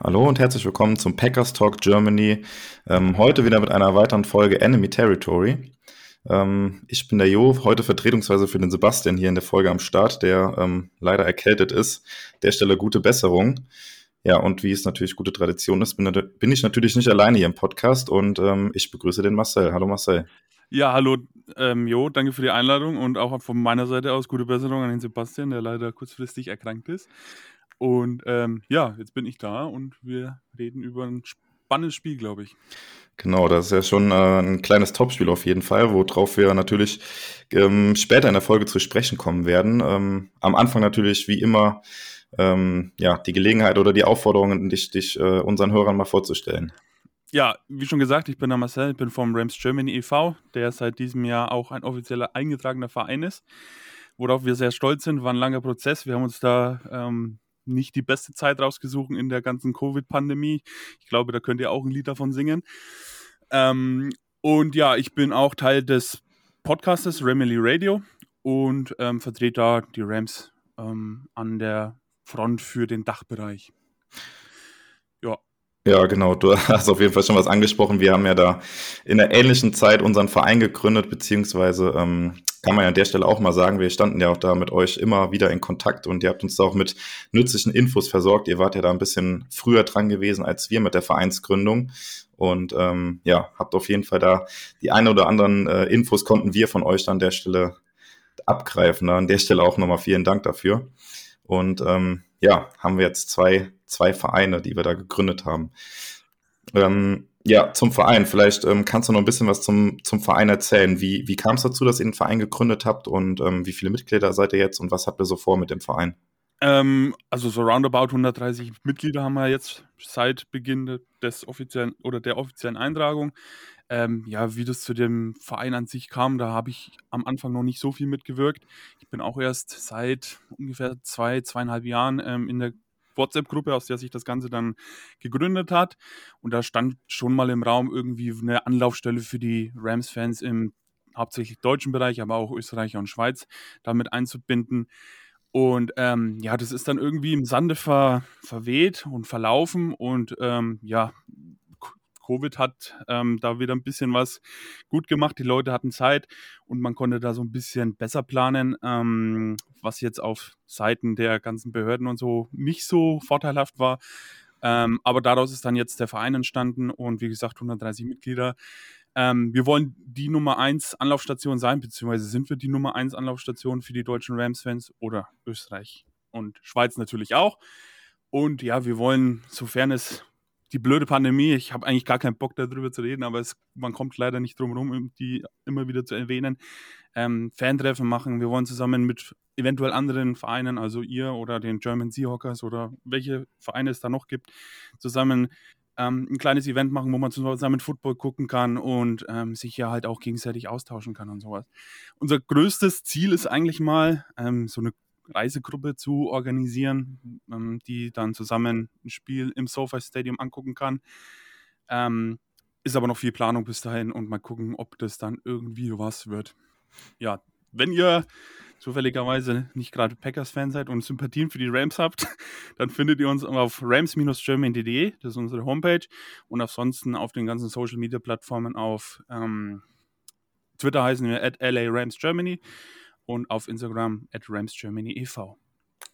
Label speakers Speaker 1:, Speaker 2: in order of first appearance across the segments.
Speaker 1: Hallo und herzlich willkommen zum Packers Talk Germany. Ähm, heute wieder mit einer weiteren Folge Enemy Territory. Ähm, ich bin der Jo, heute vertretungsweise für den Sebastian hier in der Folge am Start, der ähm, leider erkältet ist. Der Stelle gute Besserung. Ja, und wie es natürlich gute Tradition ist, bin, bin ich natürlich nicht alleine hier im Podcast und ähm, ich begrüße den Marcel. Hallo Marcel.
Speaker 2: Ja, hallo ähm, Jo, danke für die Einladung und auch von meiner Seite aus gute Besserung an den Sebastian, der leider kurzfristig erkrankt ist. Und ähm, ja, jetzt bin ich da und wir reden über ein spannendes Spiel, glaube ich.
Speaker 1: Genau, das ist ja schon äh, ein kleines Topspiel auf jeden Fall, worauf wir natürlich ähm, später in der Folge zu sprechen kommen werden. Ähm, am Anfang natürlich wie immer ähm, ja, die Gelegenheit oder die Aufforderung, dich, dich äh, unseren Hörern mal vorzustellen.
Speaker 2: Ja, wie schon gesagt, ich bin der Marcel, ich bin vom Rams Germany e.V., der seit diesem Jahr auch ein offizieller eingetragener Verein ist, worauf wir sehr stolz sind. War ein langer Prozess. Wir haben uns da ähm, nicht die beste Zeit rausgesucht in der ganzen Covid-Pandemie. Ich glaube, da könnt ihr auch ein Lied davon singen. Ähm, und ja, ich bin auch Teil des Podcastes Remily Radio und ähm, vertrete da die Rams ähm, an der Front für den Dachbereich.
Speaker 1: Ja. Genau. Du hast auf jeden Fall schon was angesprochen. Wir haben ja da in der ähnlichen Zeit unseren Verein gegründet, beziehungsweise ähm, kann man ja an der Stelle auch mal sagen, wir standen ja auch da mit euch immer wieder in Kontakt und ihr habt uns da auch mit nützlichen Infos versorgt. Ihr wart ja da ein bisschen früher dran gewesen als wir mit der Vereinsgründung. Und ähm, ja, habt auf jeden Fall da die eine oder anderen äh, Infos konnten wir von euch an der Stelle abgreifen. An der Stelle auch nochmal vielen Dank dafür. Und ähm, ja, haben wir jetzt zwei, zwei Vereine, die wir da gegründet haben. Ähm, ja, zum Verein. Vielleicht ähm, kannst du noch ein bisschen was zum, zum Verein erzählen. Wie, wie kam es dazu, dass ihr den Verein gegründet habt und ähm, wie viele Mitglieder seid ihr jetzt und was habt ihr so vor mit dem Verein?
Speaker 2: Ähm, also so roundabout 130 Mitglieder haben wir jetzt seit Beginn des offiziellen oder der offiziellen Eintragung. Ähm, ja, wie das zu dem Verein an sich kam, da habe ich am Anfang noch nicht so viel mitgewirkt. Ich bin auch erst seit ungefähr zwei, zweieinhalb Jahren ähm, in der WhatsApp-Gruppe, aus der sich das Ganze dann gegründet hat. Und da stand schon mal im Raum irgendwie eine Anlaufstelle für die Rams-Fans im hauptsächlich deutschen Bereich, aber auch Österreicher und Schweiz damit einzubinden. Und ähm, ja, das ist dann irgendwie im Sande ver, verweht und verlaufen. Und ähm, ja, Covid hat ähm, da wieder ein bisschen was gut gemacht. Die Leute hatten Zeit und man konnte da so ein bisschen besser planen, ähm, was jetzt auf Seiten der ganzen Behörden und so nicht so vorteilhaft war. Ähm, aber daraus ist dann jetzt der Verein entstanden und wie gesagt 130 Mitglieder. Ähm, wir wollen die Nummer 1 Anlaufstation sein, beziehungsweise sind wir die Nummer 1 Anlaufstation für die deutschen Rams-Fans oder Österreich und Schweiz natürlich auch. Und ja, wir wollen, sofern es die blöde Pandemie, ich habe eigentlich gar keinen Bock darüber zu reden, aber es, man kommt leider nicht drum herum, die immer wieder zu erwähnen. Ähm, Fantreffen machen. Wir wollen zusammen mit eventuell anderen Vereinen, also ihr oder den German Seahawkers oder welche Vereine es da noch gibt, zusammen ähm, ein kleines Event machen, wo man zusammen Football gucken kann und ähm, sich ja halt auch gegenseitig austauschen kann und sowas. Unser größtes Ziel ist eigentlich mal, ähm, so eine Reisegruppe zu organisieren, ähm, die dann zusammen ein Spiel im SoFi Stadium angucken kann. Ähm, ist aber noch viel Planung bis dahin und mal gucken, ob das dann irgendwie was wird. Ja, wenn ihr zufälligerweise nicht gerade Packers-Fan seid und Sympathien für die Rams habt, dann findet ihr uns auf rams-germany.de, das ist unsere Homepage, und ansonsten auf den ganzen Social-Media-Plattformen auf ähm, Twitter heißen wir at LA Rams Germany und auf Instagram at RamsGermany e.V.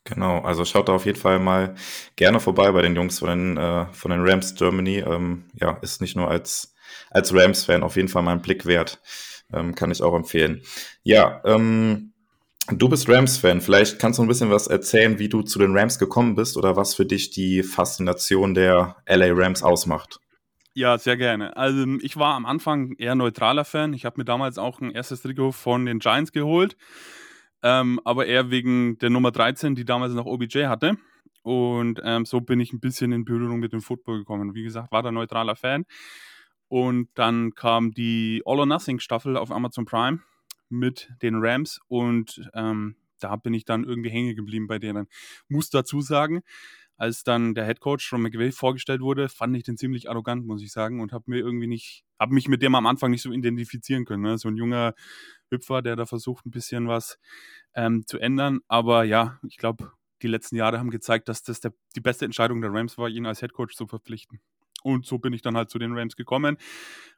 Speaker 1: Genau, also schaut da auf jeden Fall mal gerne vorbei bei den Jungs von den, äh, von den Rams Germany. Ähm, ja, ist nicht nur als, als Rams-Fan auf jeden Fall mal ein Blick wert. Ähm, kann ich auch empfehlen. Ja, ähm, du bist Rams-Fan. Vielleicht kannst du ein bisschen was erzählen, wie du zu den Rams gekommen bist oder was für dich die Faszination der LA Rams ausmacht.
Speaker 2: Ja, sehr gerne. Also ich war am Anfang eher neutraler Fan. Ich habe mir damals auch ein erstes Trikot von den Giants geholt, ähm, aber eher wegen der Nummer 13, die damals noch OBJ hatte. Und ähm, so bin ich ein bisschen in Berührung mit dem Football gekommen. Wie gesagt, war da neutraler Fan. Und dann kam die All or Nothing Staffel auf Amazon Prime mit den Rams und ähm, da bin ich dann irgendwie hängen geblieben bei denen. Muss dazu sagen, als dann der Head Coach Ron McVay vorgestellt wurde, fand ich den ziemlich arrogant, muss ich sagen, und habe mir irgendwie nicht, habe mich mit dem am Anfang nicht so identifizieren können. Ne? So ein junger Hüpfer, der da versucht, ein bisschen was ähm, zu ändern. Aber ja, ich glaube, die letzten Jahre haben gezeigt, dass das der, die beste Entscheidung der Rams war, ihn als Head Coach zu verpflichten. Und so bin ich dann halt zu den Rams gekommen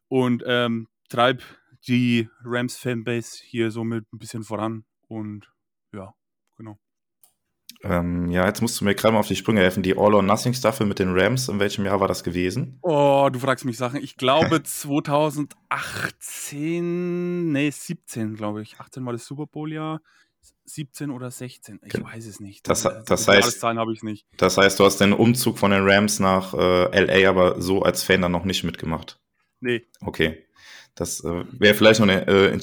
Speaker 2: und ähm, treibe die Rams-Fanbase hier somit ein bisschen voran. Und ja, genau.
Speaker 1: Ähm, ja, jetzt musst du mir gerade mal auf die Sprünge helfen. Die All-or-Nothing-Staffel mit den Rams, in welchem Jahr war das gewesen?
Speaker 2: Oh, du fragst mich Sachen. Ich glaube 2018, nee, 17, glaube ich. 18 war das Super Bowl-Jahr. 17 oder 16, ich weiß es nicht.
Speaker 1: Das, das, das heißt,
Speaker 2: habe ich nicht.
Speaker 1: Das heißt, du hast den Umzug von den Rams nach äh, LA aber so als Fan dann noch nicht mitgemacht.
Speaker 2: Nee.
Speaker 1: Okay. Das äh, wäre vielleicht noch eine äh,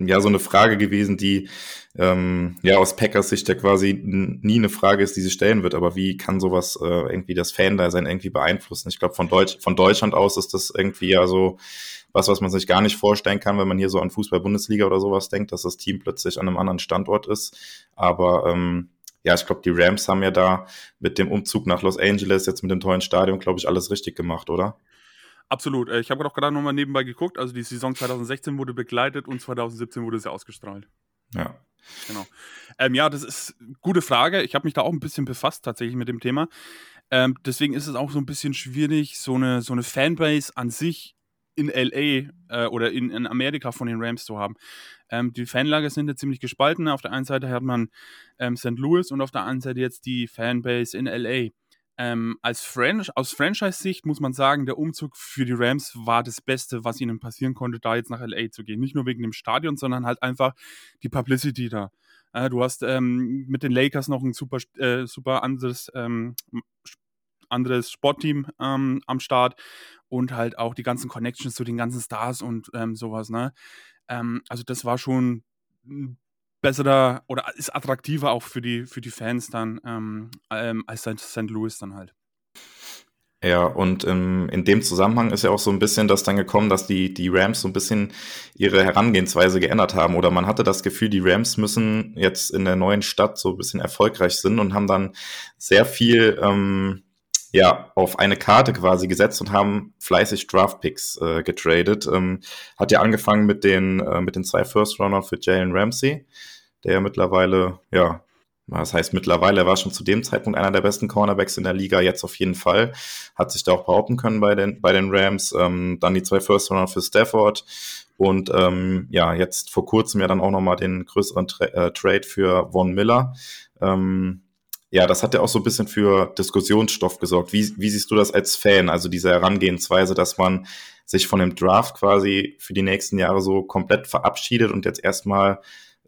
Speaker 1: ja so eine Frage gewesen, die ähm, ja aus Packers Sicht ja quasi nie eine Frage ist, die sie stellen wird. Aber wie kann sowas äh, irgendwie das Fan-Dasein irgendwie beeinflussen? Ich glaube, von, Deutsch, von Deutschland aus ist das irgendwie ja so was, was man sich gar nicht vorstellen kann, wenn man hier so an Fußball-Bundesliga oder sowas denkt, dass das Team plötzlich an einem anderen Standort ist. Aber ähm, ja, ich glaube, die Rams haben ja da mit dem Umzug nach Los Angeles, jetzt mit dem tollen Stadion, glaube ich, alles richtig gemacht, oder?
Speaker 2: Absolut. Äh, ich habe auch gerade nochmal nebenbei geguckt. Also die Saison 2016 wurde begleitet und 2017 wurde sie ausgestrahlt.
Speaker 1: Ja.
Speaker 2: Genau. Ähm, ja, das ist eine gute Frage. Ich habe mich da auch ein bisschen befasst tatsächlich mit dem Thema. Ähm, deswegen ist es auch so ein bisschen schwierig, so eine, so eine Fanbase an sich in LA äh, oder in, in Amerika von den Rams zu haben. Ähm, die Fanlager sind ja ziemlich gespalten. Auf der einen Seite hat man ähm, St. Louis und auf der anderen Seite jetzt die Fanbase in LA. Ähm, als Fran aus Franchise-Sicht muss man sagen, der Umzug für die Rams war das Beste, was ihnen passieren konnte, da jetzt nach LA zu gehen. Nicht nur wegen dem Stadion, sondern halt einfach die Publicity da. Äh, du hast ähm, mit den Lakers noch ein super, äh, super anderes, ähm, anderes Sportteam ähm, am Start und halt auch die ganzen Connections zu den ganzen Stars und ähm, sowas. Ne? Ähm, also das war schon besserer oder ist attraktiver auch für die, für die Fans dann ähm, ähm, als St. Louis dann halt.
Speaker 1: Ja, und ähm, in dem Zusammenhang ist ja auch so ein bisschen das dann gekommen, dass die, die Rams so ein bisschen ihre Herangehensweise geändert haben. Oder man hatte das Gefühl, die Rams müssen jetzt in der neuen Stadt so ein bisschen erfolgreich sind und haben dann sehr viel ähm, ja, auf eine Karte quasi gesetzt und haben fleißig Draftpicks äh, getradet. Ähm, hat ja angefangen mit den, äh, mit den zwei First-Runnern für Jalen Ramsey, der ja mittlerweile, ja, das heißt mittlerweile, er war schon zu dem Zeitpunkt einer der besten Cornerbacks in der Liga, jetzt auf jeden Fall. Hat sich da auch behaupten können bei den, bei den Rams. Ähm, dann die zwei First-Runner für Stafford und ähm, ja, jetzt vor kurzem ja dann auch nochmal den größeren Tra äh, Trade für Von Miller. Ähm, ja, das hat ja auch so ein bisschen für Diskussionsstoff gesorgt. Wie, wie siehst du das als Fan? Also diese Herangehensweise, dass man sich von dem Draft quasi für die nächsten Jahre so komplett verabschiedet und jetzt erstmal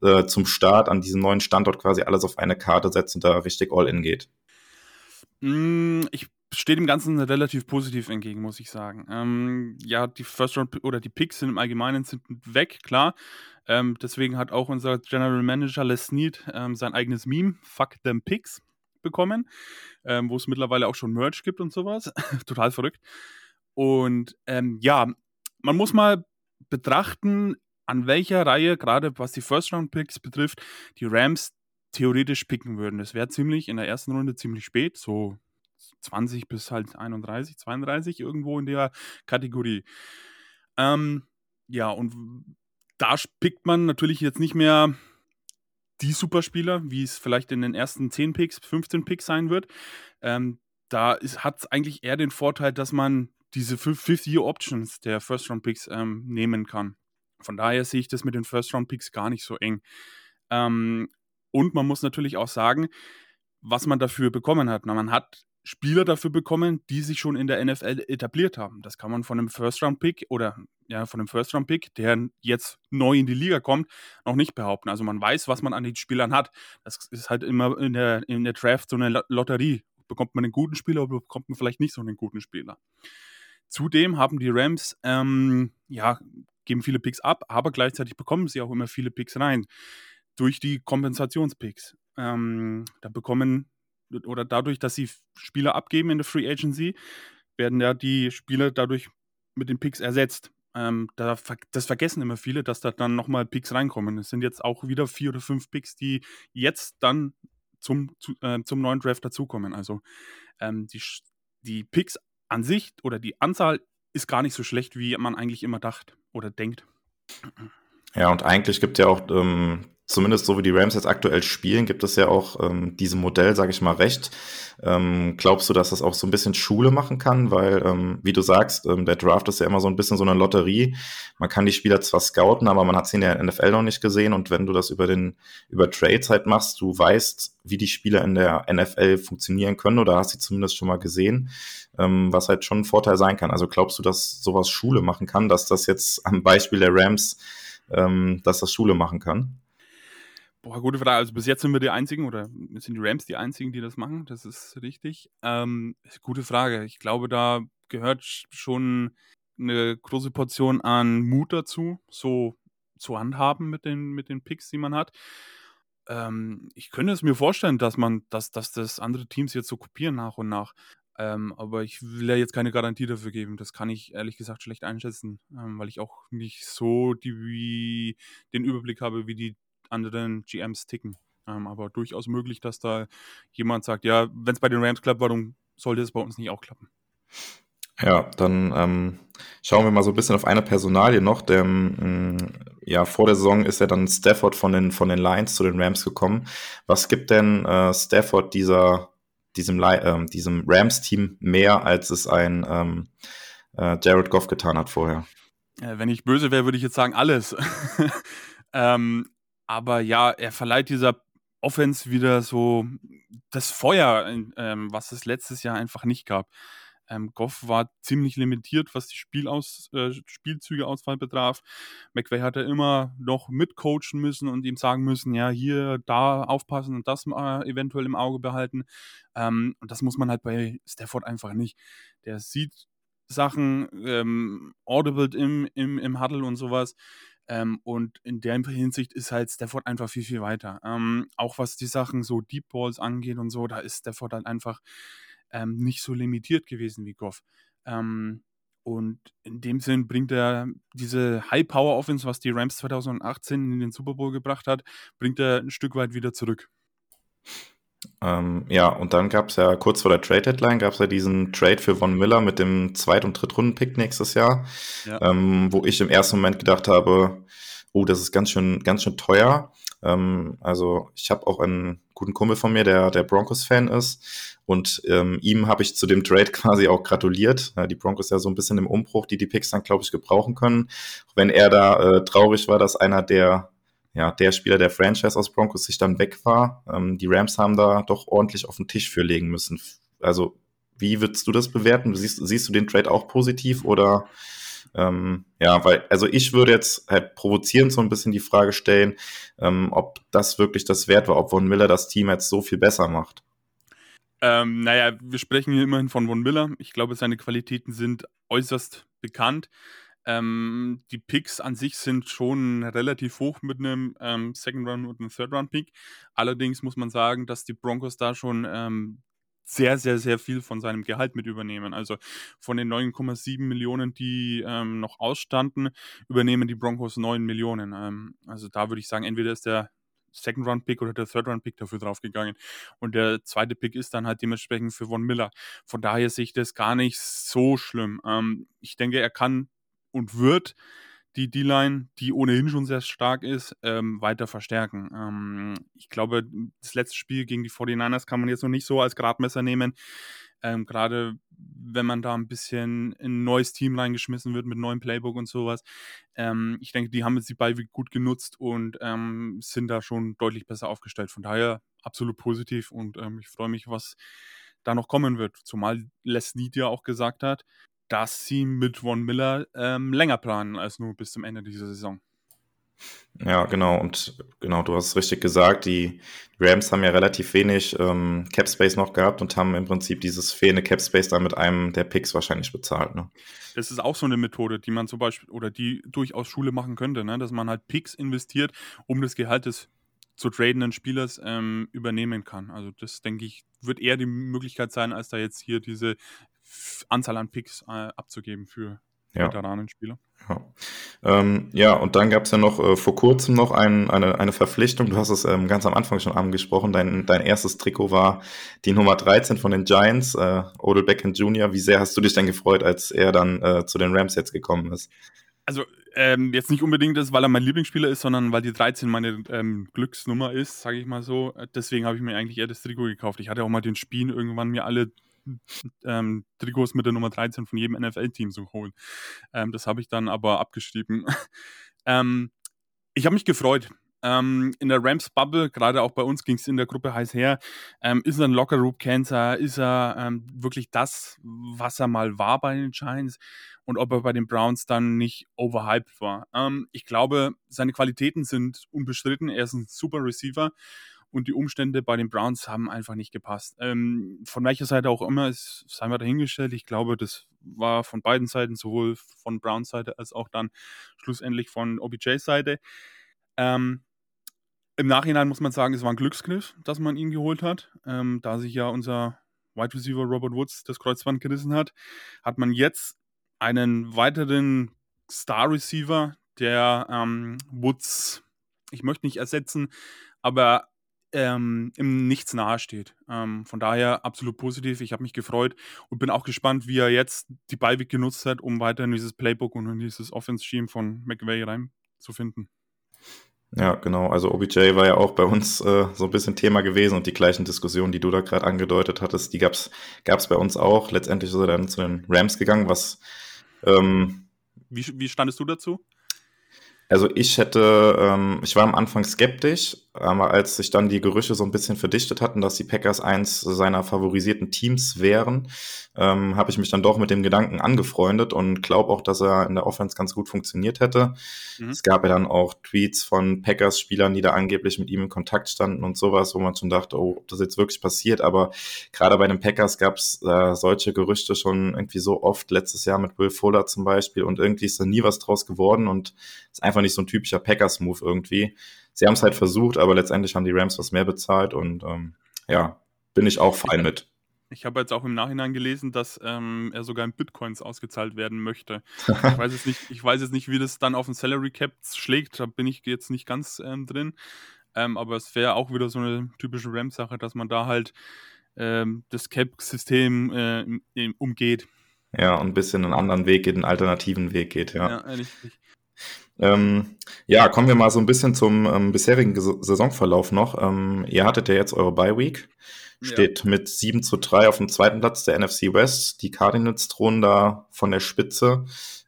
Speaker 1: äh, zum Start an diesem neuen Standort quasi alles auf eine Karte setzt und da richtig all in geht.
Speaker 2: Mm, ich stehe dem Ganzen relativ positiv entgegen, muss ich sagen. Ähm, ja, die First Round oder die Picks sind im Allgemeinen sind weg, klar. Ähm, deswegen hat auch unser General Manager Les Snead ähm, sein eigenes Meme, Fuck them Picks, bekommen, ähm, wo es mittlerweile auch schon Merch gibt und sowas. Total verrückt. Und ähm, ja, man muss mal betrachten, an welcher Reihe, gerade was die First-Round-Picks betrifft, die Rams theoretisch picken würden. Das wäre ziemlich in der ersten Runde ziemlich spät, so 20 bis halt 31, 32 irgendwo in der Kategorie. Ähm, ja, und da pickt man natürlich jetzt nicht mehr die Superspieler, wie es vielleicht in den ersten 10 Picks, 15 Picks sein wird. Ähm, da hat es eigentlich eher den Vorteil, dass man diese Fifth-Year-Options der First-Round-Picks ähm, nehmen kann. Von daher sehe ich das mit den First-Round-Picks gar nicht so eng. Ähm, und man muss natürlich auch sagen, was man dafür bekommen hat. Na, man hat Spieler dafür bekommen, die sich schon in der NFL etabliert haben. Das kann man von einem First-Round-Pick oder ja, von einem First-Round-Pick, der jetzt neu in die Liga kommt, noch nicht behaupten. Also man weiß, was man an den Spielern hat. Das ist halt immer in der, in der Draft so eine Lotterie. Bekommt man einen guten Spieler oder bekommt man vielleicht nicht so einen guten Spieler. Zudem haben die Rams, ähm, ja, geben viele Picks ab, aber gleichzeitig bekommen sie auch immer viele Picks rein durch die Kompensationspicks. Ähm, da bekommen oder dadurch, dass sie Spieler abgeben in der Free Agency, werden ja die Spieler dadurch mit den Picks ersetzt. Ähm, da, das vergessen immer viele, dass da dann nochmal Picks reinkommen. Es sind jetzt auch wieder vier oder fünf Picks, die jetzt dann zum, zu, äh, zum neuen Draft dazukommen. Also ähm, die, die Picks an sich oder die Anzahl ist gar nicht so schlecht, wie man eigentlich immer dacht oder denkt.
Speaker 1: Ja, und eigentlich gibt ja auch ähm, zumindest so wie die Rams jetzt aktuell spielen, gibt es ja auch ähm, diesem Modell, sage ich mal, recht. Ähm, glaubst du, dass das auch so ein bisschen Schule machen kann? Weil, ähm, wie du sagst, ähm, der Draft ist ja immer so ein bisschen so eine Lotterie. Man kann die Spieler zwar scouten, aber man hat sie in der NFL noch nicht gesehen. Und wenn du das über den über Trades halt machst, du weißt, wie die Spieler in der NFL funktionieren können oder hast sie zumindest schon mal gesehen, ähm, was halt schon ein Vorteil sein kann. Also glaubst du, dass sowas Schule machen kann, dass das jetzt am Beispiel der Rams, ähm, dass das Schule machen kann?
Speaker 2: Boah, gute Frage. Also bis jetzt sind wir die einzigen oder sind die Rams die einzigen, die das machen. Das ist richtig. Ähm, gute Frage. Ich glaube, da gehört schon eine große Portion an Mut dazu, so zu handhaben mit den, mit den Picks, die man hat. Ähm, ich könnte es mir vorstellen, dass man, dass, dass das andere Teams jetzt so kopieren nach und nach. Ähm, aber ich will ja jetzt keine Garantie dafür geben. Das kann ich ehrlich gesagt schlecht einschätzen, ähm, weil ich auch nicht so die, den Überblick habe, wie die anderen GMs ticken. Ähm, aber durchaus möglich, dass da jemand sagt, ja, wenn es bei den Rams klappt, warum sollte es bei uns nicht auch klappen?
Speaker 1: Ja, dann ähm, schauen wir mal so ein bisschen auf eine Personalie noch. Der, ähm, ja, vor der Saison ist ja dann Stafford von den, von den Lions zu den Rams gekommen. Was gibt denn äh, Stafford dieser, diesem, äh, diesem Rams-Team mehr, als es ein ähm, äh, Jared Goff getan hat vorher?
Speaker 2: Äh, wenn ich böse wäre, würde ich jetzt sagen, alles. ähm, aber ja, er verleiht dieser Offense wieder so das Feuer, ähm, was es letztes Jahr einfach nicht gab. Ähm, Goff war ziemlich limitiert, was die Spielaus, äh, Spielzüge-Auswahl betraf. McVay hatte immer noch mitcoachen müssen und ihm sagen müssen, ja, hier, da aufpassen und das äh, eventuell im Auge behalten. Ähm, und das muss man halt bei Stafford einfach nicht. Der sieht Sachen ähm, audible im, im, im Huddle und sowas. Ähm, und in der Hinsicht ist halt Stafford einfach viel, viel weiter. Ähm, auch was die Sachen so Deep Balls angeht und so, da ist Stafford halt einfach ähm, nicht so limitiert gewesen wie Goff. Ähm, und in dem Sinn bringt er diese High-Power-Offense, was die Rams 2018 in den Super Bowl gebracht hat, bringt er ein Stück weit wieder zurück.
Speaker 1: Ähm, ja, und dann gab es ja kurz vor der Trade-Deadline, gab es ja diesen Trade für Von Miller mit dem Zweit- und Drittrunden-Pick nächstes Jahr, ja. ähm, wo ich im ersten Moment gedacht habe, oh, das ist ganz schön, ganz schön teuer. Ähm, also ich habe auch einen guten Kumpel von mir, der der Broncos-Fan ist. Und ähm, ihm habe ich zu dem Trade quasi auch gratuliert. Äh, die Broncos ja so ein bisschen im Umbruch, die die Picks dann, glaube ich, gebrauchen können. Wenn er da äh, traurig war, dass einer der ja, der Spieler der Franchise aus Broncos sich dann weg war. Ähm, die Rams haben da doch ordentlich auf den Tisch für legen müssen. Also, wie würdest du das bewerten? Siehst, siehst du den Trade auch positiv oder ähm, ja, weil, also ich würde jetzt halt provozierend so ein bisschen die Frage stellen, ähm, ob das wirklich das wert war, ob Von Miller das Team jetzt so viel besser macht.
Speaker 2: Ähm, naja, wir sprechen hier immerhin von Von Miller. Ich glaube, seine Qualitäten sind äußerst bekannt. Ähm, die Picks an sich sind schon relativ hoch mit einem ähm, Second Round und einem Third Round Pick. Allerdings muss man sagen, dass die Broncos da schon ähm, sehr, sehr, sehr viel von seinem Gehalt mit übernehmen. Also von den 9,7 Millionen, die ähm, noch ausstanden, übernehmen die Broncos 9 Millionen. Ähm, also da würde ich sagen, entweder ist der Second Round Pick oder der Third Round Pick dafür draufgegangen. Und der zweite Pick ist dann halt dementsprechend für Von Miller. Von daher sehe ich das gar nicht so schlimm. Ähm, ich denke, er kann und wird die D-Line, die ohnehin schon sehr stark ist, ähm, weiter verstärken. Ähm, ich glaube, das letzte Spiel gegen die 49ers kann man jetzt noch nicht so als Gradmesser nehmen. Ähm, Gerade wenn man da ein bisschen in ein neues Team reingeschmissen wird mit neuem Playbook und sowas. Ähm, ich denke, die haben jetzt die Beiweg gut genutzt und ähm, sind da schon deutlich besser aufgestellt. Von daher absolut positiv und ähm, ich freue mich, was da noch kommen wird. Zumal Les Need ja auch gesagt hat, dass sie mit Von Miller ähm, länger planen als nur bis zum Ende dieser Saison.
Speaker 1: Ja, genau. Und genau, du hast es richtig gesagt. Die Rams haben ja relativ wenig ähm, Cap Space noch gehabt und haben im Prinzip dieses fehlende Cap Space dann mit einem der Picks wahrscheinlich bezahlt. Ne?
Speaker 2: Das ist auch so eine Methode, die man zum Beispiel oder die durchaus Schule machen könnte, ne? dass man halt Picks investiert, um das Gehalt des zu tradenden Spielers ähm, übernehmen kann. Also das, denke ich, wird eher die Möglichkeit sein, als da jetzt hier diese Anzahl an Picks äh, abzugeben für ja. Veteranenspieler.
Speaker 1: Ja. Ähm, ja, und dann gab es ja noch äh, vor kurzem noch ein, eine, eine Verpflichtung. Du hast es ähm, ganz am Anfang schon angesprochen. Dein, dein erstes Trikot war die Nummer 13 von den Giants, äh, Odell Beckham Jr. Wie sehr hast du dich denn gefreut, als er dann äh, zu den Rams jetzt gekommen ist?
Speaker 2: Also ähm, jetzt nicht unbedingt ist, weil er mein Lieblingsspieler ist, sondern weil die 13 meine ähm, Glücksnummer ist, sage ich mal so. Deswegen habe ich mir eigentlich eher das Trikot gekauft. Ich hatte auch mal den Spielen irgendwann mir alle ähm, Trikots mit der Nummer 13 von jedem NFL-Team zu holen. Ähm, das habe ich dann aber abgeschrieben. ähm, ich habe mich gefreut. Ähm, in der Rams-Bubble, gerade auch bei uns ging es in der Gruppe heiß her, ähm, ist er ein Locker-Room-Cancer, ist er ähm, wirklich das, was er mal war bei den Giants und ob er bei den Browns dann nicht overhyped war. Ähm, ich glaube, seine Qualitäten sind unbestritten. Er ist ein super Receiver und die Umstände bei den Browns haben einfach nicht gepasst. Ähm, von welcher Seite auch immer, ist, sei mal dahingestellt. Ich glaube, das war von beiden Seiten, sowohl von Browns Seite als auch dann schlussendlich von OBJs Seite. Ähm, Im Nachhinein muss man sagen, es war ein Glücksgriff, dass man ihn geholt hat, ähm, da sich ja unser Wide Receiver Robert Woods das Kreuzband gerissen hat, hat man jetzt einen weiteren Star Receiver, der ähm, Woods, ich möchte nicht ersetzen, aber ähm, im Nichts nahesteht. Ähm, von daher absolut positiv. Ich habe mich gefreut und bin auch gespannt, wie er jetzt die Beiweg genutzt hat, um weiter in dieses Playbook und in dieses Offense-Scheme von McVay reinzufinden.
Speaker 1: Ja, genau. Also OBJ war ja auch bei uns äh, so ein bisschen Thema gewesen und die gleichen Diskussionen, die du da gerade angedeutet hattest, die gab es bei uns auch. Letztendlich ist er dann zu den Rams gegangen, was
Speaker 2: ähm, wie, wie standest du dazu?
Speaker 1: Also ich hätte, ähm, ich war am Anfang skeptisch, aber als sich dann die Gerüche so ein bisschen verdichtet hatten, dass die Packers eins seiner favorisierten Teams wären, ähm, habe ich mich dann doch mit dem Gedanken angefreundet und glaube auch, dass er in der Offense ganz gut funktioniert hätte. Mhm. Es gab ja dann auch Tweets von Packers-Spielern, die da angeblich mit ihm in Kontakt standen und sowas, wo man schon dachte, oh, ob das jetzt wirklich passiert. Aber gerade bei den Packers gab es äh, solche Gerüchte schon irgendwie so oft, letztes Jahr mit Will Fuller zum Beispiel und irgendwie ist da nie was draus geworden und ist einfach nicht so ein typischer Packers-Move irgendwie sie haben es halt versucht, aber letztendlich haben die Rams was mehr bezahlt und ähm, ja, bin ich auch fein mit.
Speaker 2: Ich habe jetzt auch im Nachhinein gelesen, dass ähm, er sogar in Bitcoins ausgezahlt werden möchte. Ich weiß, jetzt nicht, ich weiß jetzt nicht, wie das dann auf den Salary Cap schlägt, da bin ich jetzt nicht ganz ähm, drin. Ähm, aber es wäre auch wieder so eine typische Rams-Sache, dass man da halt ähm, das Cap-System äh, umgeht.
Speaker 1: Ja, und ein bisschen einen anderen Weg geht, einen alternativen Weg geht, ja. Ja, richtig. Ähm, ja, kommen wir mal so ein bisschen zum ähm, bisherigen Saisonverlauf noch. Ähm, ihr hattet ja jetzt eure Bye Week. Steht ja. mit 7 zu 3 auf dem zweiten Platz der NFC West. Die Cardinals drohen da von der Spitze.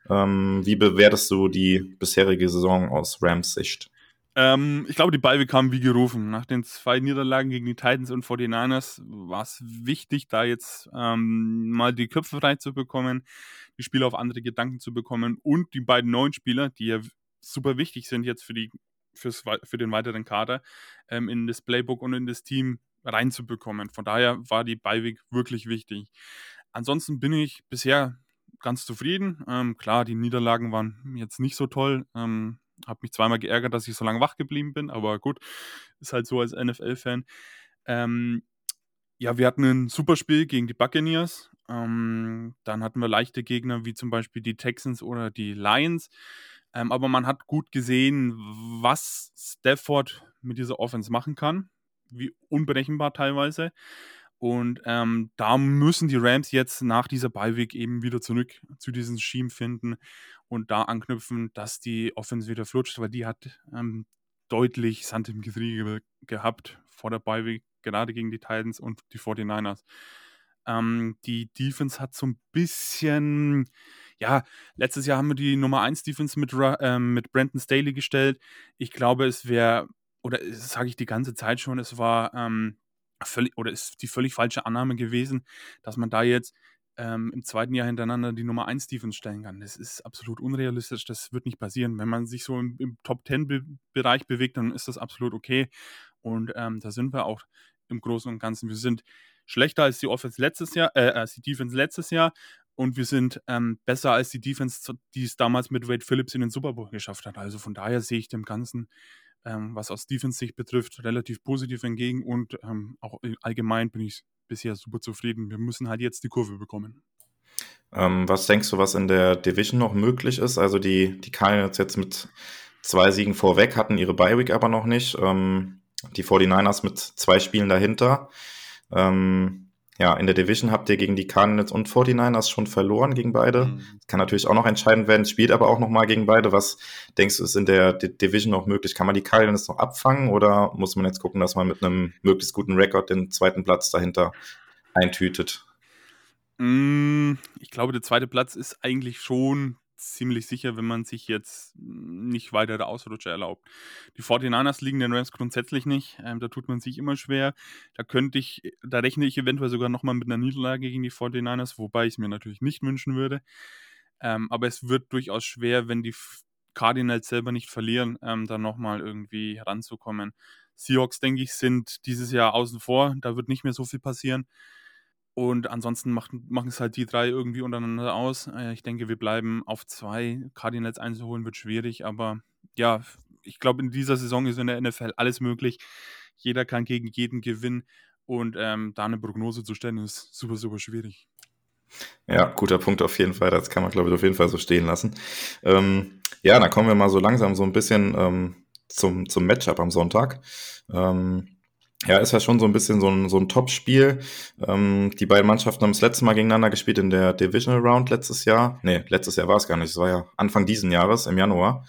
Speaker 1: Ähm, wie bewertest du die bisherige Saison aus Rams Sicht?
Speaker 2: Ähm, ich glaube, die Bye Week kam wie gerufen. Nach den zwei Niederlagen gegen die Titans und 49ers war es wichtig, da jetzt ähm, mal die Köpfe frei zu bekommen, die Spieler auf andere Gedanken zu bekommen und die beiden neuen Spieler, die ja super wichtig sind jetzt für, die, fürs, für den weiteren Kader, ähm, in das Playbook und in das Team reinzubekommen. Von daher war die Beiweg wirklich wichtig. Ansonsten bin ich bisher ganz zufrieden. Ähm, klar, die Niederlagen waren jetzt nicht so toll. Ähm, habe mich zweimal geärgert, dass ich so lange wach geblieben bin, aber gut, ist halt so als NFL-Fan. Ähm, ja, wir hatten ein super Spiel gegen die Buccaneers. Ähm, dann hatten wir leichte Gegner wie zum Beispiel die Texans oder die Lions. Ähm, aber man hat gut gesehen, was Stafford mit dieser Offense machen kann. Wie unberechenbar teilweise. Und ähm, da müssen die Rams jetzt nach dieser Beiweg eben wieder zurück zu diesem Scheme finden und da anknüpfen, dass die Offense wieder flutscht, weil die hat ähm, deutlich Sand im Getriebe gehabt vor der Beiweg, gerade gegen die Titans und die 49ers. Ähm, die Defense hat so ein bisschen, ja, letztes Jahr haben wir die Nummer 1 Defense mit, ähm, mit Brandon Staley gestellt. Ich glaube, es wäre, oder sage ich die ganze Zeit schon, es war ähm, völlig, oder ist die völlig falsche Annahme gewesen, dass man da jetzt ähm, im zweiten Jahr hintereinander die Nummer 1 Defense stellen kann. Das ist absolut unrealistisch, das wird nicht passieren. Wenn man sich so im, im Top-10-Bereich bewegt, dann ist das absolut okay. Und ähm, da sind wir auch im Großen und Ganzen. Wir sind schlechter als die Offense letztes Jahr, äh, als die Defense letztes Jahr und wir sind ähm, besser als die Defense, die es damals mit Wade Phillips in den Super Bowl geschafft hat. Also von daher sehe ich dem Ganzen ähm, was aus Defense-Sicht betrifft, relativ positiv entgegen und ähm, auch allgemein bin ich bisher super zufrieden. Wir müssen halt jetzt die Kurve bekommen.
Speaker 1: Ähm, was denkst du, was in der Division noch möglich ist? Also die, die Cardinals jetzt mit zwei Siegen vorweg, hatten ihre Bye-Week aber noch nicht. Ähm, die 49ers mit zwei Spielen dahinter. Ähm, ja, in der Division habt ihr gegen die Cardinals und 49ers schon verloren gegen beide. Mhm. Kann natürlich auch noch entscheidend werden, spielt aber auch noch mal gegen beide. Was denkst du, ist in der D Division noch möglich? Kann man die Cardinals noch abfangen oder muss man jetzt gucken, dass man mit einem möglichst guten Rekord den zweiten Platz dahinter eintütet?
Speaker 2: Mm, ich glaube, der zweite Platz ist eigentlich schon ziemlich sicher, wenn man sich jetzt nicht weitere Ausrutscher erlaubt. Die 49ers liegen den Rams grundsätzlich nicht. Ähm, da tut man sich immer schwer. Da könnte ich, da rechne ich eventuell sogar nochmal mit einer Niederlage gegen die 49ers, wobei ich es mir natürlich nicht wünschen würde. Ähm, aber es wird durchaus schwer, wenn die Cardinals selber nicht verlieren, ähm, dann nochmal irgendwie ranzukommen. Seahawks, denke ich, sind dieses Jahr außen vor. Da wird nicht mehr so viel passieren. Und ansonsten machen, machen es halt die drei irgendwie untereinander aus. Äh, ich denke, wir bleiben auf zwei. Cardinals einzuholen wird schwierig, aber ja, ich glaube, in dieser Saison ist in der NFL alles möglich. Jeder kann gegen jeden gewinnen und ähm, da eine Prognose zu stellen, ist super, super schwierig.
Speaker 1: Ja, guter Punkt auf jeden Fall. Das kann man, glaube ich, auf jeden Fall so stehen lassen. Ähm, ja, dann kommen wir mal so langsam so ein bisschen ähm, zum, zum Matchup am Sonntag. Ähm, ja, ist ja schon so ein bisschen so ein, so ein Top-Spiel. Ähm, die beiden Mannschaften haben das letzte Mal gegeneinander gespielt in der Divisional Round letztes Jahr. Nee, letztes Jahr war es gar nicht. Es war ja Anfang diesen Jahres, im Januar,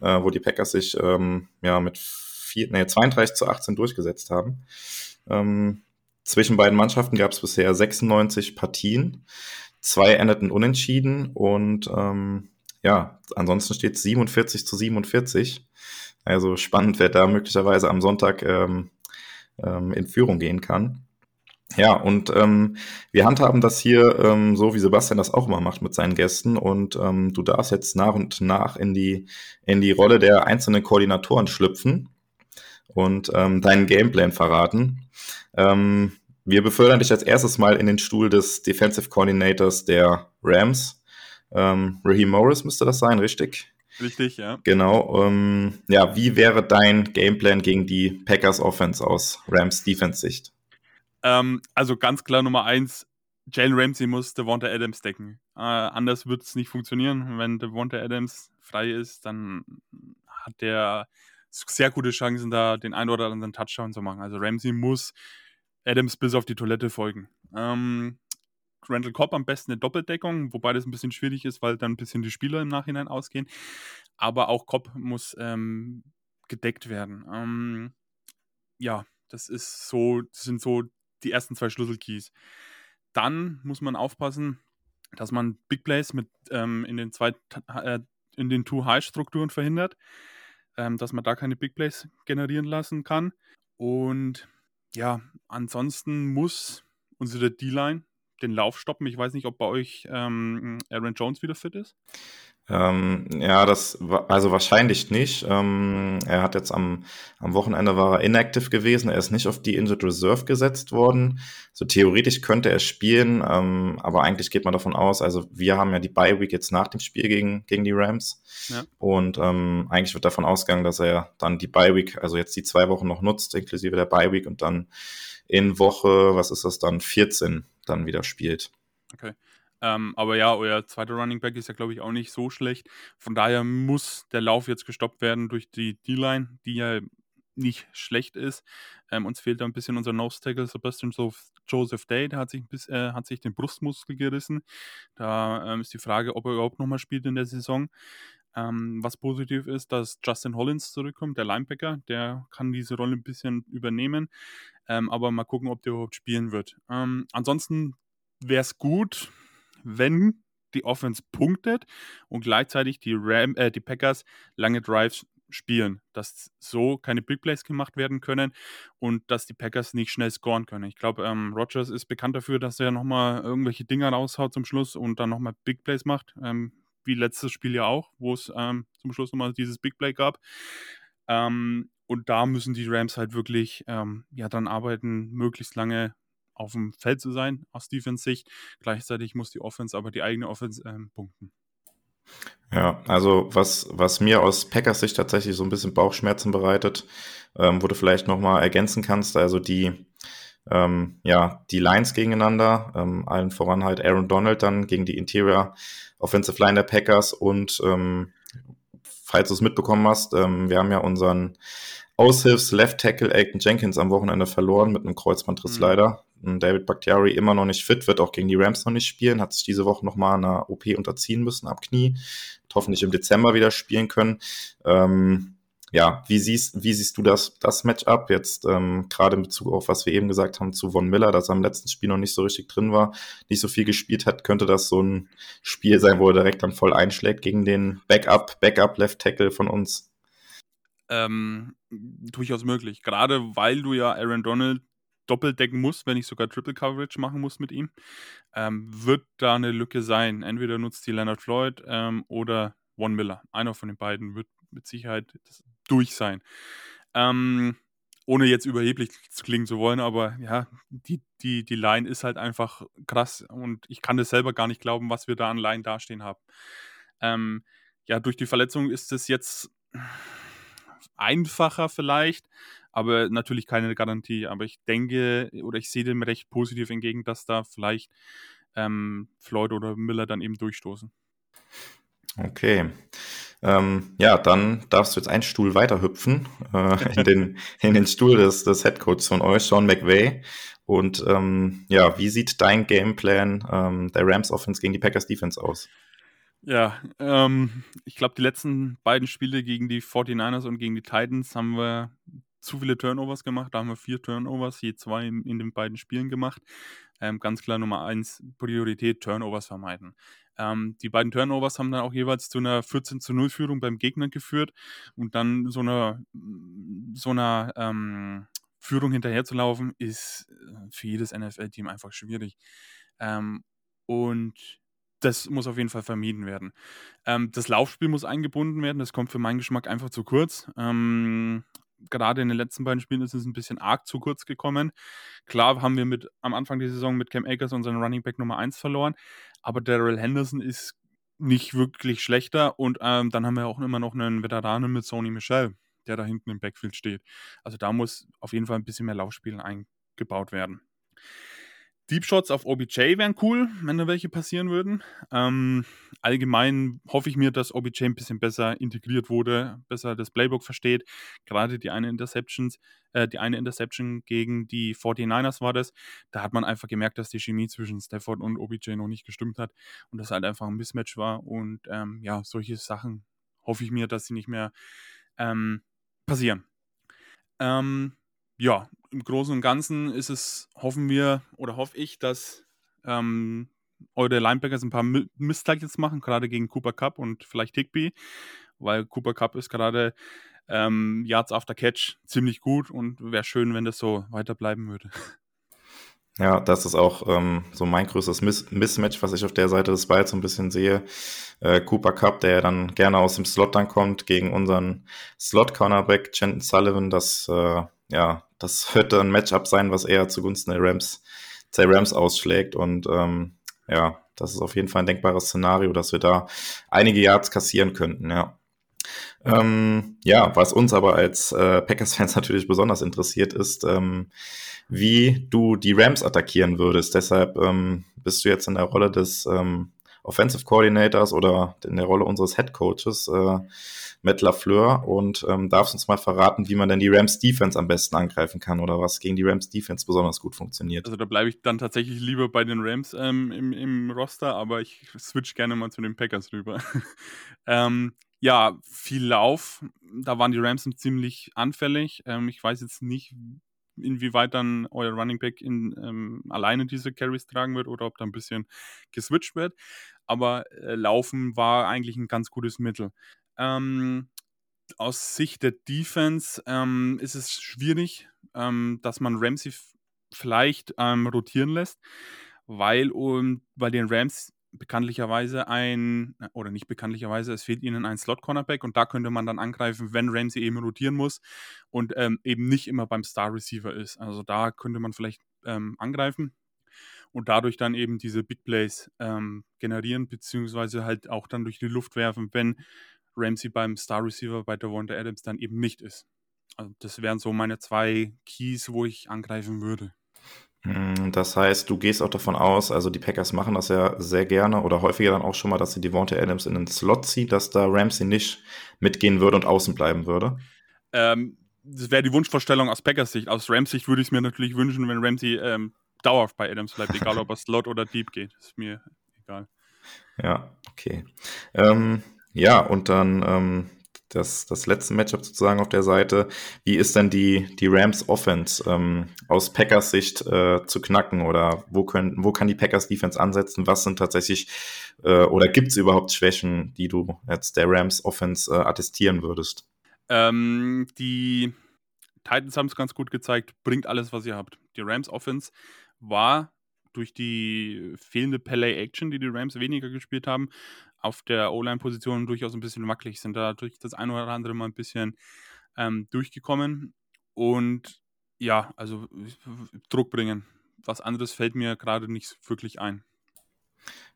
Speaker 1: äh, wo die Packers sich ähm, ja mit vier, nee, 32 zu 18 durchgesetzt haben. Ähm, zwischen beiden Mannschaften gab es bisher 96 Partien. Zwei endeten unentschieden und ähm, ja, ansonsten steht 47 zu 47. Also spannend wird da möglicherweise am Sonntag ähm, ähm, in Führung gehen kann. Ja, und ähm, wir handhaben das hier ähm, so, wie Sebastian das auch immer macht mit seinen Gästen. Und ähm, du darfst jetzt nach und nach in die, in die Rolle der einzelnen Koordinatoren schlüpfen und ähm, deinen Gameplan verraten. Ähm, wir befördern dich als erstes mal in den Stuhl des Defensive Coordinators der Rams. Ähm, Raheem Morris müsste das sein, richtig?
Speaker 2: Richtig, ja.
Speaker 1: Genau. Ähm, ja, wie wäre dein Gameplan gegen die Packers Offense aus Rams Defense Sicht?
Speaker 2: Ähm, also ganz klar Nummer eins, Jalen Ramsey muss Devonta Adams decken. Äh, anders wird es nicht funktionieren. Wenn Devonta Adams frei ist, dann hat der sehr gute Chancen, da den einen oder anderen Touchdown zu machen. Also Ramsey muss Adams bis auf die Toilette folgen. Ähm, Randall Cobb am besten eine Doppeldeckung, wobei das ein bisschen schwierig ist, weil dann ein bisschen die Spieler im Nachhinein ausgehen. Aber auch Cobb muss ähm, gedeckt werden. Ähm, ja, das ist so, das sind so die ersten zwei Schlüsselkeys. Dann muss man aufpassen, dass man Big Plays mit ähm, in den zwei äh, in den Too High Strukturen verhindert, ähm, dass man da keine Big Plays generieren lassen kann. Und ja, ansonsten muss unsere D-Line den Lauf stoppen. Ich weiß nicht, ob bei euch ähm, Aaron Jones wieder fit ist.
Speaker 1: Ähm, ja, das also wahrscheinlich nicht. Ähm, er hat jetzt am, am Wochenende war er inactive gewesen. Er ist nicht auf die Injured Reserve gesetzt worden. So theoretisch könnte er spielen, ähm, aber eigentlich geht man davon aus. Also wir haben ja die Bye Week jetzt nach dem Spiel gegen gegen die Rams ja. und ähm, eigentlich wird davon ausgegangen, dass er dann die Bye Week, also jetzt die zwei Wochen noch nutzt, inklusive der Bye Week und dann in Woche, was ist das dann, 14 dann wieder spielt.
Speaker 2: Okay. Ähm, aber ja, euer zweiter Running Back ist ja, glaube ich, auch nicht so schlecht. Von daher muss der Lauf jetzt gestoppt werden durch die D-Line, die ja nicht schlecht ist. Ähm, uns fehlt da ein bisschen unser Nose-Tackle Sebastian Joseph Day, der hat sich, äh, hat sich den Brustmuskel gerissen. Da ähm, ist die Frage, ob er überhaupt nochmal spielt in der Saison. Ähm, was positiv ist, dass Justin Hollins zurückkommt, der Linebacker, der kann diese Rolle ein bisschen übernehmen. Ähm, aber mal gucken, ob der überhaupt spielen wird. Ähm, ansonsten wäre es gut, wenn die Offense punktet und gleichzeitig die, Ram, äh, die Packers lange Drives spielen, dass so keine Big Plays gemacht werden können und dass die Packers nicht schnell scoren können. Ich glaube, ähm, Rogers ist bekannt dafür, dass er nochmal irgendwelche Dinger raushaut zum Schluss und dann nochmal Big Plays macht, ähm, wie letztes Spiel ja auch, wo es ähm, zum Schluss nochmal dieses Big Play gab. Ähm, und da müssen die Rams halt wirklich ähm, ja, dran arbeiten, möglichst lange auf dem Feld zu sein aus Defense-Sicht. Gleichzeitig muss die Offense aber die eigene Offense ähm, punkten.
Speaker 1: Ja, also was, was mir aus Packers Sicht tatsächlich so ein bisschen Bauchschmerzen bereitet, ähm, wo du vielleicht nochmal ergänzen kannst, also die, ähm, ja, die Lines gegeneinander, ähm, allen voran halt Aaron Donald dann gegen die Interior Offensive Line der Packers und ähm, falls du es mitbekommen hast, ähm, wir haben ja unseren Aushilfs Left Tackle Elton Jenkins am Wochenende verloren mit einem Kreuzbandriss mhm. leider. David Bakhtiari immer noch nicht fit, wird auch gegen die Rams noch nicht spielen, hat sich diese Woche nochmal einer OP unterziehen müssen ab Knie, hoffentlich im Dezember wieder spielen können. Ähm, ja, wie siehst, wie siehst du das, das Matchup jetzt, ähm, gerade in Bezug auf, was wir eben gesagt haben zu Von Miller, dass er im letzten Spiel noch nicht so richtig drin war, nicht so viel gespielt hat, könnte das so ein Spiel sein, wo er direkt dann voll einschlägt gegen den Backup, Backup Left Tackle von uns?
Speaker 2: Ähm, durchaus möglich. Gerade weil du ja Aaron Donald doppelt decken musst, wenn ich sogar Triple Coverage machen muss mit ihm, ähm, wird da eine Lücke sein. Entweder nutzt die Leonard Floyd ähm, oder Von Miller. Einer von den beiden wird mit Sicherheit durch sein. Ähm, ohne jetzt überheblich zu klingen zu wollen, aber ja, die, die, die Line ist halt einfach krass und ich kann das selber gar nicht glauben, was wir da an Line dastehen haben. Ähm, ja, durch die Verletzung ist es jetzt einfacher vielleicht, aber natürlich keine Garantie. Aber ich denke oder ich sehe dem recht positiv entgegen, dass da vielleicht ähm, Floyd oder Miller dann eben durchstoßen.
Speaker 1: Okay. Ähm, ja, dann darfst du jetzt einen Stuhl weiter hüpfen äh, in, den, in den Stuhl des, des Headcoachs von euch, Sean McVay. Und ähm, ja, wie sieht dein Gameplan ähm, der Rams Offense gegen die Packers Defense aus?
Speaker 2: Ja, ähm, ich glaube, die letzten beiden Spiele gegen die 49ers und gegen die Titans haben wir zu viele Turnovers gemacht. Da haben wir vier Turnovers, je zwei in, in den beiden Spielen gemacht. Ähm, ganz klar Nummer eins, Priorität, Turnovers vermeiden. Ähm, die beiden Turnovers haben dann auch jeweils zu einer 14 zu 0 Führung beim Gegner geführt und dann so einer, so einer ähm, Führung hinterherzulaufen, ist äh, für jedes NFL-Team einfach schwierig. Ähm, und das muss auf jeden Fall vermieden werden. Ähm, das Laufspiel muss eingebunden werden. Das kommt für meinen Geschmack einfach zu kurz. Ähm, gerade in den letzten beiden Spielen ist es ein bisschen arg zu kurz gekommen. Klar haben wir mit, am Anfang der Saison mit Cam Akers unseren Running Back Nummer 1 verloren, aber Daryl Henderson ist nicht wirklich schlechter und ähm, dann haben wir auch immer noch einen Veteranen mit Sony Michel, der da hinten im Backfield steht. Also da muss auf jeden Fall ein bisschen mehr Laufspiel eingebaut werden. Deep Shots auf OBJ wären cool, wenn da welche passieren würden. Ähm, allgemein hoffe ich mir, dass OBJ ein bisschen besser integriert wurde, besser das Playbook versteht. Gerade die eine Interceptions, äh, die eine Interception gegen die 49ers war das. Da hat man einfach gemerkt, dass die Chemie zwischen Stafford und OBJ noch nicht gestimmt hat und das halt einfach ein Mismatch war. Und ähm, ja, solche Sachen hoffe ich mir, dass sie nicht mehr ähm, passieren. Ähm, ja, im Großen und Ganzen ist es, hoffen wir oder hoffe ich, dass ähm, eure Linebackers ein paar Miss-Tackles machen, gerade gegen Cooper Cup und vielleicht Higby, weil Cooper Cup ist gerade ähm, Yards after Catch ziemlich gut und wäre schön, wenn das so weiter bleiben würde.
Speaker 1: Ja, das ist auch ähm, so mein größtes Miss Mismatch, was ich auf der Seite des Balls so ein bisschen sehe. Äh, Cooper Cup, der ja dann gerne aus dem Slot dann kommt, gegen unseren Slot-Cornerback Chenton Sullivan, das äh, ja, das könnte ein Matchup sein, was eher zugunsten der Rams, der Rams ausschlägt. Und ähm, ja, das ist auf jeden Fall ein denkbares Szenario, dass wir da einige Yards kassieren könnten, ja. Ähm, ja, was uns aber als äh, Packers-Fans natürlich besonders interessiert, ist, ähm, wie du die Rams attackieren würdest. Deshalb ähm, bist du jetzt in der Rolle des ähm, Offensive Coordinators oder in der Rolle unseres Head Coaches. Äh, Matt LaFleur und ähm, darfst uns mal verraten, wie man denn die Rams Defense am besten angreifen kann oder was gegen die Rams Defense besonders gut funktioniert.
Speaker 2: Also da bleibe ich dann tatsächlich lieber bei den Rams ähm, im, im Roster, aber ich switch gerne mal zu den Packers rüber. ähm, ja, viel Lauf. Da waren die Rams ziemlich anfällig. Ähm, ich weiß jetzt nicht, inwieweit dann euer Running Back in, ähm, alleine diese Carries tragen wird oder ob da ein bisschen geswitcht wird. Aber äh, Laufen war eigentlich ein ganz gutes Mittel. Ähm, aus Sicht der Defense ähm, ist es schwierig, ähm, dass man Ramsey vielleicht ähm, rotieren lässt, weil um, bei den Rams bekanntlicherweise ein, oder nicht bekanntlicherweise, es fehlt ihnen ein Slot-Cornerback und da könnte man dann angreifen, wenn Ramsey eben rotieren muss und ähm, eben nicht immer beim Star-Receiver ist. Also da könnte man vielleicht ähm, angreifen. und dadurch dann eben diese Big Plays ähm, generieren, beziehungsweise halt auch dann durch die Luft werfen, wenn Ramsey beim Star Receiver bei Devonta Adams dann eben nicht ist. Also das wären so meine zwei Keys, wo ich angreifen würde.
Speaker 1: Hm, das heißt, du gehst auch davon aus, also die Packers machen das ja sehr gerne oder häufiger dann auch schon mal, dass sie Devonta Adams in den Slot ziehen, dass da Ramsey nicht mitgehen würde und außen bleiben würde.
Speaker 2: Ähm, das wäre die Wunschvorstellung aus Packers Sicht. Aus Rams Sicht würde ich es mir natürlich wünschen, wenn Ramsey ähm, dauerhaft bei Adams bleibt, egal ob er Slot oder Deep geht. Ist mir egal.
Speaker 1: Ja, okay. Ähm, ja, und dann ähm, das, das letzte Matchup sozusagen auf der Seite. Wie ist denn die, die Rams Offense ähm, aus Packers Sicht äh, zu knacken oder wo, können, wo kann die Packers Defense ansetzen? Was sind tatsächlich äh, oder gibt es überhaupt Schwächen, die du jetzt der Rams Offense äh, attestieren würdest?
Speaker 2: Ähm, die Titans haben es ganz gut gezeigt, bringt alles, was ihr habt. Die Rams Offense war durch die fehlende Play-Action, die die Rams weniger gespielt haben, auf der O-Line-Position durchaus ein bisschen wackelig, sind da durch das eine oder andere mal ein bisschen ähm, durchgekommen. Und ja, also Druck bringen. Was anderes fällt mir gerade nicht wirklich ein.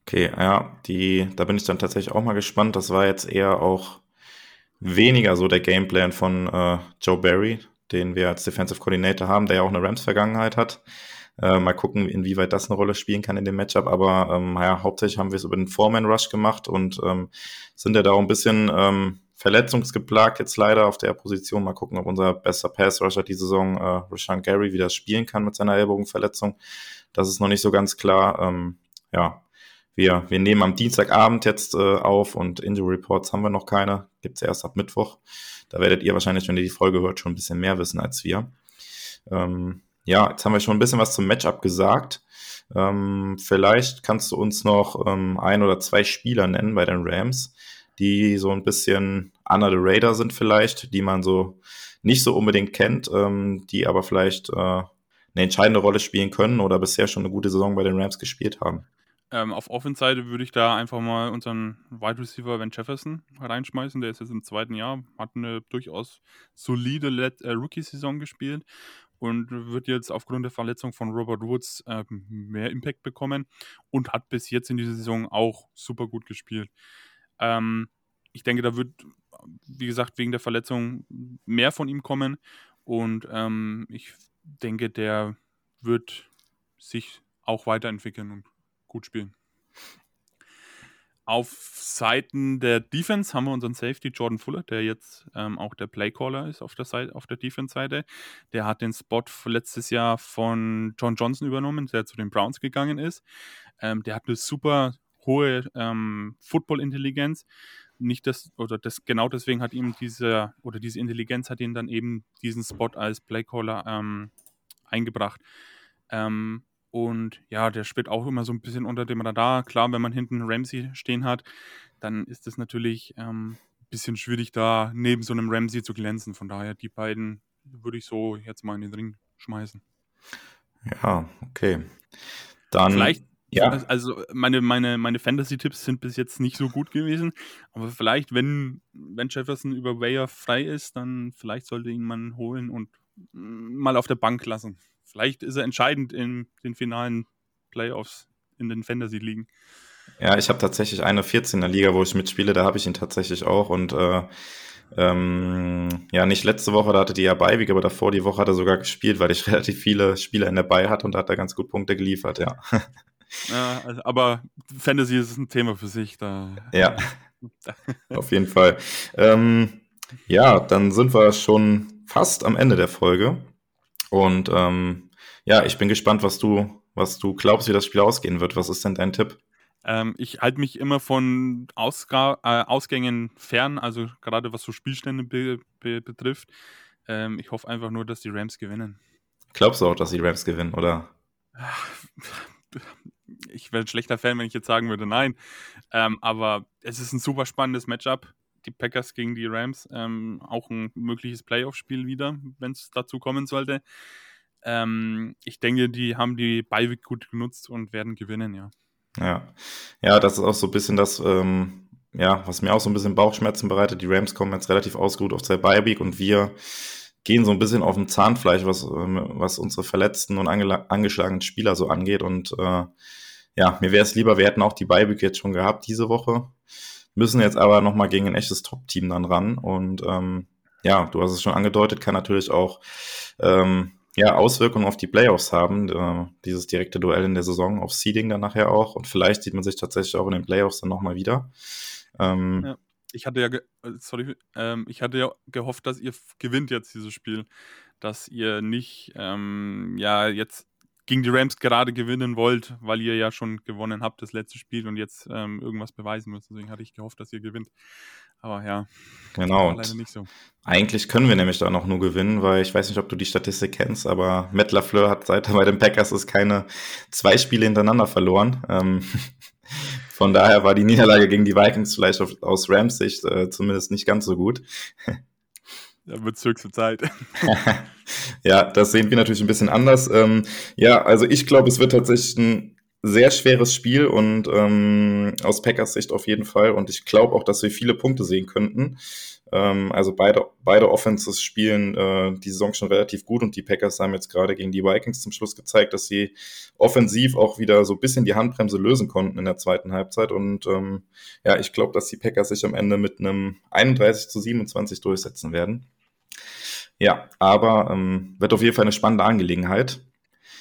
Speaker 1: Okay, ja, die, da bin ich dann tatsächlich auch mal gespannt. Das war jetzt eher auch weniger so der Gameplan von äh, Joe Barry, den wir als Defensive Coordinator haben, der ja auch eine Rams-Vergangenheit hat. Äh, mal gucken, inwieweit das eine Rolle spielen kann in dem Matchup. Aber ähm, ja, hauptsächlich haben wir es über den Foreman-Rush gemacht und ähm, sind ja da auch ein bisschen ähm, verletzungsgeplagt jetzt leider auf der Position. Mal gucken, ob unser bester Pass-Rusher die Saison, äh, Rashan Gary, wieder spielen kann mit seiner Ellbogenverletzung. Das ist noch nicht so ganz klar. Ähm, ja, wir, wir nehmen am Dienstagabend jetzt äh, auf und Injury Reports haben wir noch keine. Gibt es erst ab Mittwoch. Da werdet ihr wahrscheinlich, wenn ihr die Folge hört, schon ein bisschen mehr wissen als wir. Ähm, ja, jetzt haben wir schon ein bisschen was zum Matchup gesagt. Ähm, vielleicht kannst du uns noch ähm, ein oder zwei Spieler nennen bei den Rams, die so ein bisschen under the radar sind vielleicht, die man so nicht so unbedingt kennt, ähm, die aber vielleicht äh, eine entscheidende Rolle spielen können oder bisher schon eine gute Saison bei den Rams gespielt haben.
Speaker 2: Ähm, auf Offense-Seite würde ich da einfach mal unseren Wide Receiver Van Jefferson reinschmeißen. Der ist jetzt im zweiten Jahr, hat eine durchaus solide äh, Rookie-Saison gespielt und wird jetzt aufgrund der Verletzung von Robert Woods äh, mehr Impact bekommen und hat bis jetzt in dieser Saison auch super gut gespielt. Ähm, ich denke, da wird, wie gesagt, wegen der Verletzung mehr von ihm kommen und ähm, ich denke, der wird sich auch weiterentwickeln und gut spielen. Auf Seiten der Defense haben wir unseren Safety Jordan Fuller, der jetzt ähm, auch der Playcaller ist auf der, Seite, auf der Defense-Seite. Der hat den Spot letztes Jahr von John Johnson übernommen, der zu den Browns gegangen ist. Ähm, der hat eine super hohe ähm, Football-Intelligenz. Nicht das, oder das, genau deswegen hat ihm diese, oder diese Intelligenz hat ihn dann eben diesen Spot als Playcaller ähm, eingebracht. Ähm, und ja, der spielt auch immer so ein bisschen unter dem Radar. Klar, wenn man hinten Ramsey stehen hat, dann ist es natürlich ähm, ein bisschen schwierig, da neben so einem Ramsey zu glänzen. Von daher, die beiden würde ich so jetzt mal in den Ring schmeißen.
Speaker 1: Ja, okay. Dann.
Speaker 2: Vielleicht, ja. Also meine, meine, meine Fantasy-Tipps sind bis jetzt nicht so gut gewesen, aber vielleicht, wenn, wenn Jefferson über Wayer frei ist, dann vielleicht sollte ihn man holen und mal auf der Bank lassen. Vielleicht ist er entscheidend in den finalen Playoffs in den Fantasy-Ligen.
Speaker 1: Ja, ich habe tatsächlich eine 14er Liga, wo ich mitspiele, da habe ich ihn tatsächlich auch und äh, ähm, ja, nicht letzte Woche, da hatte die ja Beiweg, aber davor die Woche hat er sogar gespielt, weil ich relativ viele Spieler in der Bei hatte und da hat er ganz gut Punkte geliefert, ja.
Speaker 2: ja also, aber Fantasy ist ein Thema für sich. Da.
Speaker 1: Ja, auf jeden Fall. Ähm, ja, dann sind wir schon fast am Ende der Folge. Und ähm, ja, ich bin gespannt, was du, was du glaubst, wie das Spiel ausgehen wird. Was ist denn dein Tipp?
Speaker 2: Ähm, ich halte mich immer von Ausga äh, Ausgängen fern, also gerade was so Spielstände be be betrifft. Ähm, ich hoffe einfach nur, dass die Rams gewinnen.
Speaker 1: Glaubst du auch, dass die Rams gewinnen, oder?
Speaker 2: Ich wäre ein schlechter Fan, wenn ich jetzt sagen würde, nein. Ähm, aber es ist ein super spannendes Matchup die Packers gegen die Rams. Ähm, auch ein mögliches Playoff-Spiel wieder, wenn es dazu kommen sollte. Ähm, ich denke, die haben die Beiweg gut genutzt und werden gewinnen, ja.
Speaker 1: Ja, ja, das ist auch so ein bisschen das, ähm, ja, was mir auch so ein bisschen Bauchschmerzen bereitet. Die Rams kommen jetzt relativ ausgeruht auf zwei Beiweek und wir gehen so ein bisschen auf dem Zahnfleisch, was, ähm, was unsere verletzten und angeschlagenen Spieler so angeht. Und äh, ja, mir wäre es lieber, wir hätten auch die Beiweek jetzt schon gehabt diese Woche, müssen jetzt aber nochmal gegen ein echtes Top-Team dann ran. Und ähm, ja, du hast es schon angedeutet, kann natürlich auch ähm, ja, Auswirkungen auf die Playoffs haben, äh, dieses direkte Duell in der Saison, auf Seeding dann nachher auch. Und vielleicht sieht man sich tatsächlich auch in den Playoffs dann nochmal wieder.
Speaker 2: Ähm, ja. Ich hatte ja, äh, sorry, ähm, ich hatte ja gehofft, dass ihr gewinnt jetzt dieses Spiel, dass ihr nicht, ähm, ja, jetzt gegen die Rams gerade gewinnen wollt, weil ihr ja schon gewonnen habt das letzte Spiel und jetzt ähm, irgendwas beweisen müsst. Deswegen hatte ich gehofft, dass ihr gewinnt. Aber ja,
Speaker 1: genau. leider nicht so. Eigentlich können wir nämlich da noch nur gewinnen, weil ich weiß nicht, ob du die Statistik kennst, aber Matt LaFleur hat seit er bei den Packers ist keine zwei Spiele hintereinander verloren. Ähm, von daher war die Niederlage gegen die Vikings vielleicht auf, aus Rams Sicht äh, zumindest nicht ganz so gut.
Speaker 2: Da wird es höchste Zeit.
Speaker 1: ja, das sehen wir natürlich ein bisschen anders. Ähm, ja, also ich glaube, es wird tatsächlich ein sehr schweres Spiel und ähm, aus Packers Sicht auf jeden Fall. Und ich glaube auch, dass wir viele Punkte sehen könnten. Ähm, also beide, beide Offenses spielen äh, die Saison schon relativ gut und die Packers haben jetzt gerade gegen die Vikings zum Schluss gezeigt, dass sie offensiv auch wieder so ein bisschen die Handbremse lösen konnten in der zweiten Halbzeit. Und ähm, ja, ich glaube, dass die Packers sich am Ende mit einem 31 zu 27 durchsetzen werden. Ja, aber ähm, wird auf jeden Fall eine spannende Angelegenheit.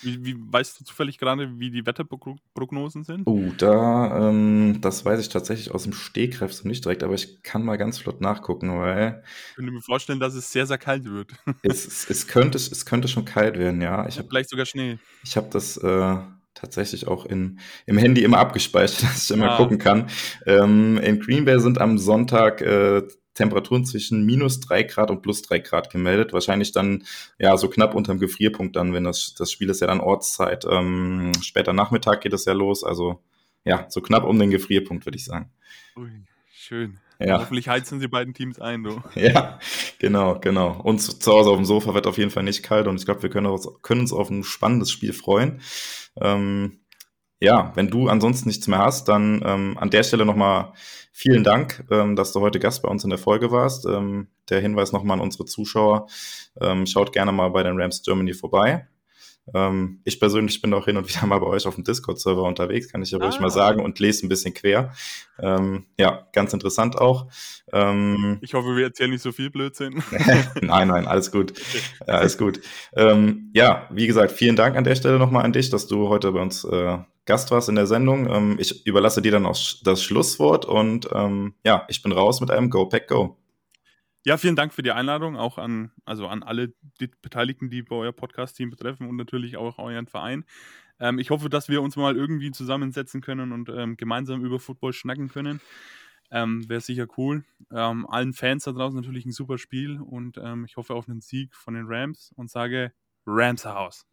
Speaker 2: Wie, wie, weißt du zufällig gerade, wie die Wetterprognosen sind?
Speaker 1: Oh, da, ähm, das weiß ich tatsächlich aus dem Stegreif so nicht direkt, aber ich kann mal ganz flott nachgucken, weil.
Speaker 2: Ich könnte mir vorstellen, dass es sehr, sehr kalt wird.
Speaker 1: Es, es, es könnte, es könnte schon kalt werden, ja. Ich hab,
Speaker 2: Vielleicht sogar Schnee.
Speaker 1: Ich habe das äh, tatsächlich auch in, im Handy immer abgespeichert, dass ich immer ah. gucken kann. Ähm, in Green Bay sind am Sonntag äh, Temperaturen zwischen minus drei Grad und plus drei Grad gemeldet. Wahrscheinlich dann ja so knapp unterm Gefrierpunkt dann, wenn das, das Spiel ist ja dann Ortszeit. Ähm, später Nachmittag geht es ja los. Also ja, so knapp um den Gefrierpunkt, würde ich sagen.
Speaker 2: Ui, schön. Ja. Hoffentlich heizen sie beiden Teams ein, du.
Speaker 1: Ja, genau, genau. Und zu, Hause auf dem Sofa wird auf jeden Fall nicht kalt und ich glaube, wir können uns, können uns auf ein spannendes Spiel freuen. Ähm, ja, wenn du ansonsten nichts mehr hast, dann ähm, an der Stelle nochmal vielen Dank, ähm, dass du heute Gast bei uns in der Folge warst. Ähm, der Hinweis nochmal an unsere Zuschauer. Ähm, schaut gerne mal bei den Rams Germany vorbei. Ähm, ich persönlich bin auch hin und wieder mal bei euch auf dem Discord-Server unterwegs, kann ich ja ah. ruhig mal sagen, und lese ein bisschen quer. Ähm, ja, ganz interessant auch.
Speaker 2: Ähm, ich hoffe, wir erzählen nicht so viel Blödsinn.
Speaker 1: nein, nein, alles gut. Ja, alles gut. Ähm, ja, wie gesagt, vielen Dank an der Stelle nochmal an dich, dass du heute bei uns äh, Gast warst in der Sendung. Ähm, ich überlasse dir dann auch das Schlusswort und ähm, ja, ich bin raus mit einem Go Pack Go.
Speaker 2: Ja, vielen Dank für die Einladung, auch an, also an alle Beteiligten, die bei euer Podcast-Team betreffen und natürlich auch euren Verein. Ähm, ich hoffe, dass wir uns mal irgendwie zusammensetzen können und ähm, gemeinsam über Football schnacken können. Ähm, Wäre sicher cool. Ähm, allen Fans da draußen natürlich ein super Spiel und ich hoffe auf einen Sieg von den Rams und sage Rams House.